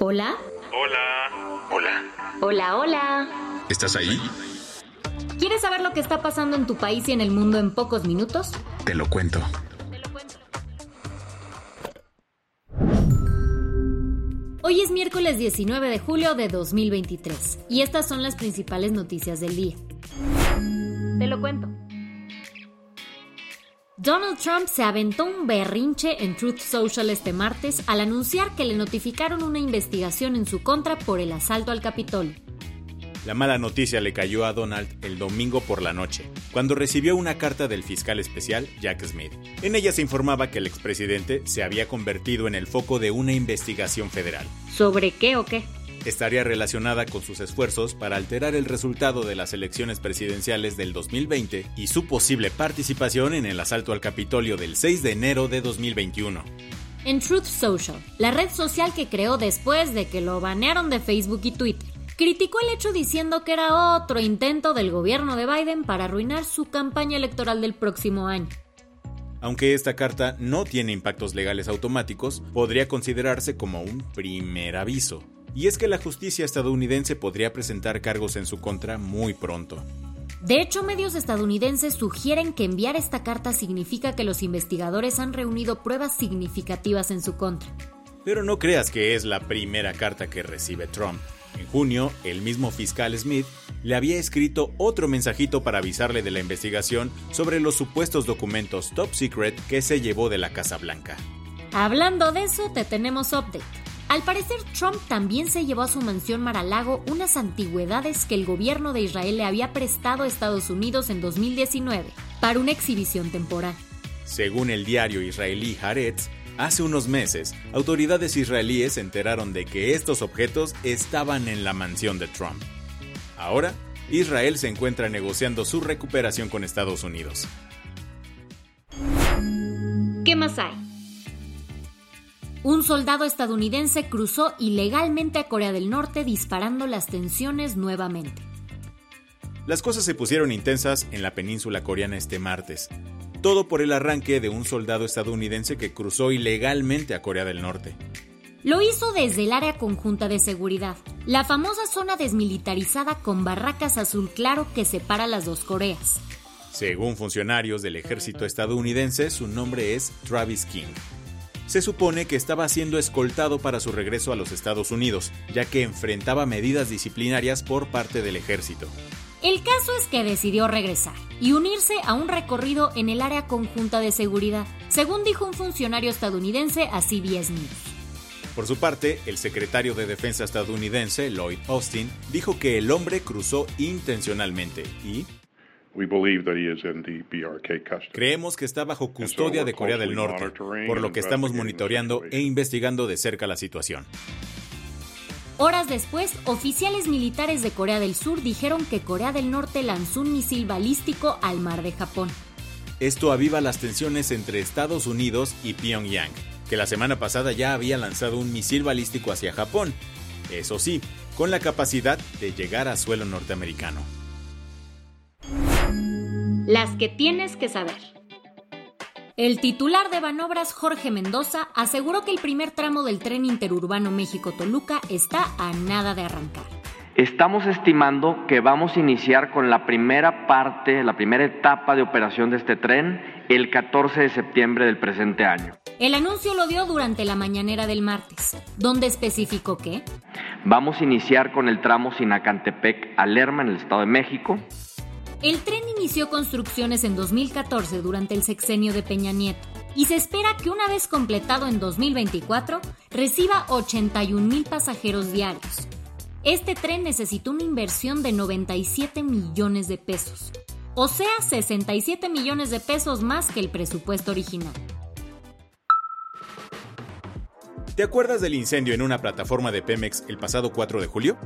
Hola. Hola. Hola. Hola, hola. ¿Estás ahí? ¿Quieres saber lo que está pasando en tu país y en el mundo en pocos minutos? Te lo cuento. Hoy es miércoles 19 de julio de 2023 y estas son las principales noticias del día. Te lo cuento. Donald Trump se aventó un berrinche en Truth Social este martes al anunciar que le notificaron una investigación en su contra por el asalto al Capitolio. La mala noticia le cayó a Donald el domingo por la noche, cuando recibió una carta del fiscal especial Jack Smith. En ella se informaba que el expresidente se había convertido en el foco de una investigación federal. ¿Sobre qué o qué? Estaría relacionada con sus esfuerzos para alterar el resultado de las elecciones presidenciales del 2020 y su posible participación en el asalto al Capitolio del 6 de enero de 2021. En Truth Social, la red social que creó después de que lo banearon de Facebook y Twitter, criticó el hecho diciendo que era otro intento del gobierno de Biden para arruinar su campaña electoral del próximo año. Aunque esta carta no tiene impactos legales automáticos, podría considerarse como un primer aviso. Y es que la justicia estadounidense podría presentar cargos en su contra muy pronto. De hecho, medios estadounidenses sugieren que enviar esta carta significa que los investigadores han reunido pruebas significativas en su contra. Pero no creas que es la primera carta que recibe Trump. En junio, el mismo fiscal Smith le había escrito otro mensajito para avisarle de la investigación sobre los supuestos documentos top secret que se llevó de la Casa Blanca. Hablando de eso, te tenemos update. Al parecer, Trump también se llevó a su mansión Mar-a-Lago unas antigüedades que el gobierno de Israel le había prestado a Estados Unidos en 2019 para una exhibición temporal. Según el diario israelí Haaretz, Hace unos meses, autoridades israelíes se enteraron de que estos objetos estaban en la mansión de Trump. Ahora, Israel se encuentra negociando su recuperación con Estados Unidos. ¿Qué más hay? Un soldado estadounidense cruzó ilegalmente a Corea del Norte disparando las tensiones nuevamente. Las cosas se pusieron intensas en la península coreana este martes, todo por el arranque de un soldado estadounidense que cruzó ilegalmente a Corea del Norte. Lo hizo desde el área conjunta de seguridad, la famosa zona desmilitarizada con barracas azul claro que separa las dos Coreas. Según funcionarios del ejército estadounidense, su nombre es Travis King. Se supone que estaba siendo escoltado para su regreso a los Estados Unidos, ya que enfrentaba medidas disciplinarias por parte del ejército. El caso es que decidió regresar y unirse a un recorrido en el área conjunta de seguridad, según dijo un funcionario estadounidense a CBS News. Por su parte, el secretario de Defensa estadounidense, Lloyd Austin, dijo que el hombre cruzó intencionalmente y Creemos que está bajo custodia de Corea del Norte, por lo que estamos monitoreando e investigando de cerca la situación. Horas después, oficiales militares de Corea del Sur dijeron que Corea del Norte lanzó un misil balístico al mar de Japón. Esto aviva las tensiones entre Estados Unidos y Pyongyang, que la semana pasada ya había lanzado un misil balístico hacia Japón, eso sí, con la capacidad de llegar a suelo norteamericano. Las que tienes que saber. El titular de Banobras, Jorge Mendoza, aseguró que el primer tramo del tren interurbano México-Toluca está a nada de arrancar. Estamos estimando que vamos a iniciar con la primera parte, la primera etapa de operación de este tren el 14 de septiembre del presente año. El anuncio lo dio durante la mañanera del martes, donde especificó que vamos a iniciar con el tramo Sinacantepec a Lerma en el Estado de México, el tren inició construcciones en 2014 durante el sexenio de Peña Nieto y se espera que una vez completado en 2024 reciba 81 mil pasajeros diarios. Este tren necesitó una inversión de 97 millones de pesos. o sea 67 millones de pesos más que el presupuesto original. ¿Te acuerdas del incendio en una plataforma de Pemex el pasado 4 de julio?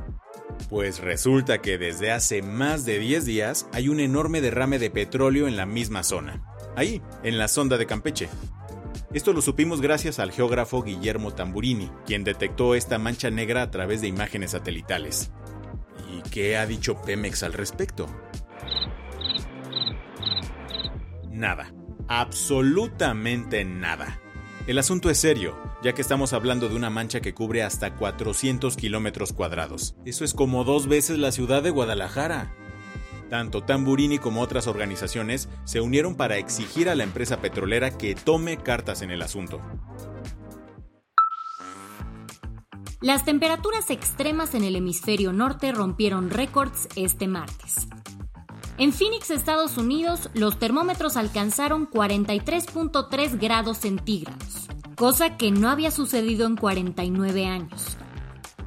Pues resulta que desde hace más de 10 días hay un enorme derrame de petróleo en la misma zona, ahí, en la sonda de Campeche. Esto lo supimos gracias al geógrafo Guillermo Tamburini, quien detectó esta mancha negra a través de imágenes satelitales. ¿Y qué ha dicho Pemex al respecto? Nada, absolutamente nada. El asunto es serio, ya que estamos hablando de una mancha que cubre hasta 400 kilómetros cuadrados. Eso es como dos veces la ciudad de Guadalajara. Tanto Tamburini como otras organizaciones se unieron para exigir a la empresa petrolera que tome cartas en el asunto. Las temperaturas extremas en el hemisferio norte rompieron récords este martes. En Phoenix, Estados Unidos, los termómetros alcanzaron 43.3 grados centígrados, cosa que no había sucedido en 49 años.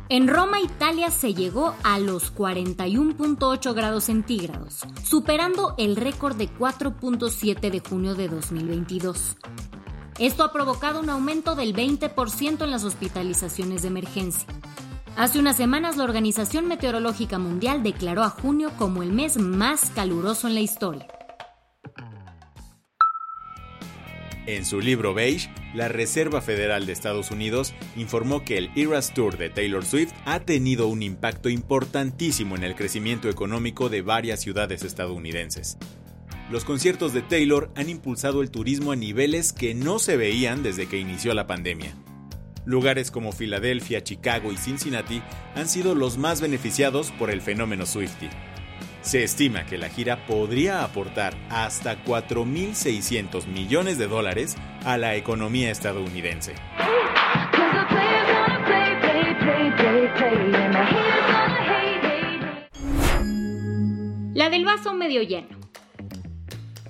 En Roma, Italia, se llegó a los 41.8 grados centígrados, superando el récord de 4.7 de junio de 2022. Esto ha provocado un aumento del 20% en las hospitalizaciones de emergencia. Hace unas semanas la Organización Meteorológica Mundial declaró a junio como el mes más caluroso en la historia. En su libro Beige, la Reserva Federal de Estados Unidos informó que el Eras Tour de Taylor Swift ha tenido un impacto importantísimo en el crecimiento económico de varias ciudades estadounidenses. Los conciertos de Taylor han impulsado el turismo a niveles que no se veían desde que inició la pandemia. Lugares como Filadelfia, Chicago y Cincinnati han sido los más beneficiados por el fenómeno Swiftie. Se estima que la gira podría aportar hasta 4.600 millones de dólares a la economía estadounidense. La del vaso medio lleno.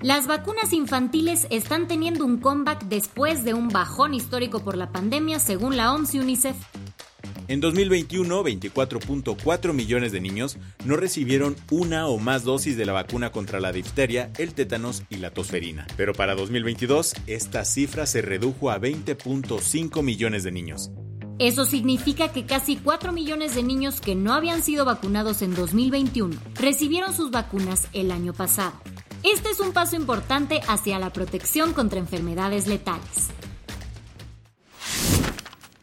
Las vacunas infantiles están teniendo un comeback después de un bajón histórico por la pandemia, según la OMS y UNICEF. En 2021, 24.4 millones de niños no recibieron una o más dosis de la vacuna contra la difteria, el tétanos y la tosferina. Pero para 2022, esta cifra se redujo a 20.5 millones de niños. Eso significa que casi 4 millones de niños que no habían sido vacunados en 2021 recibieron sus vacunas el año pasado. Este es un paso importante hacia la protección contra enfermedades letales.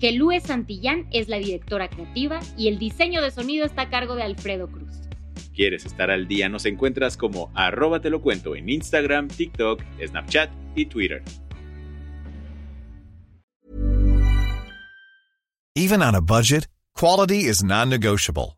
Gelúe Santillán es la directora creativa y el diseño de sonido está a cargo de Alfredo Cruz. ¿Quieres estar al día? Nos encuentras como arroba te lo cuento en Instagram, TikTok, Snapchat y Twitter. Even on a budget, quality is non-negotiable.